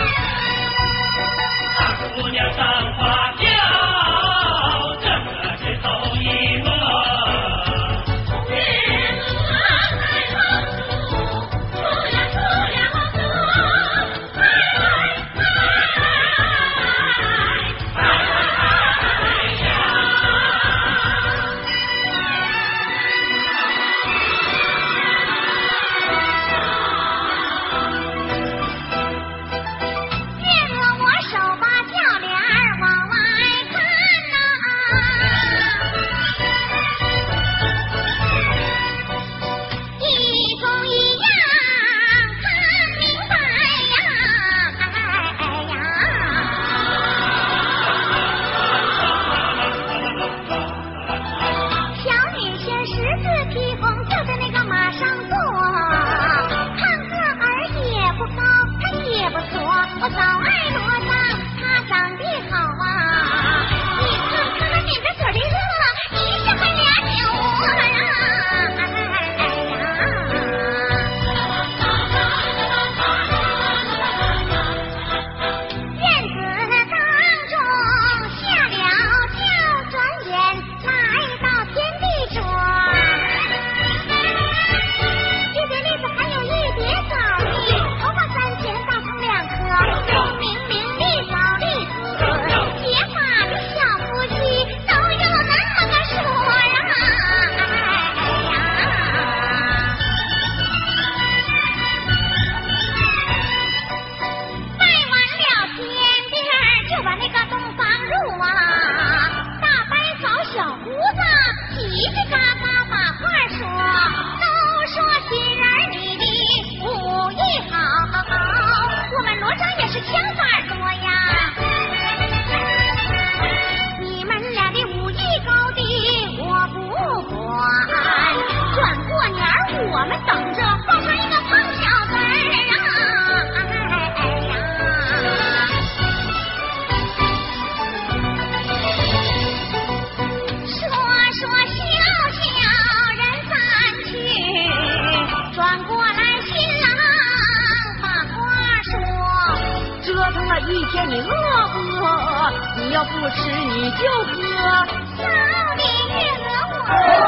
啊大姑娘。一天，你饿不饿？你要不吃，你就喝。少的月娥我。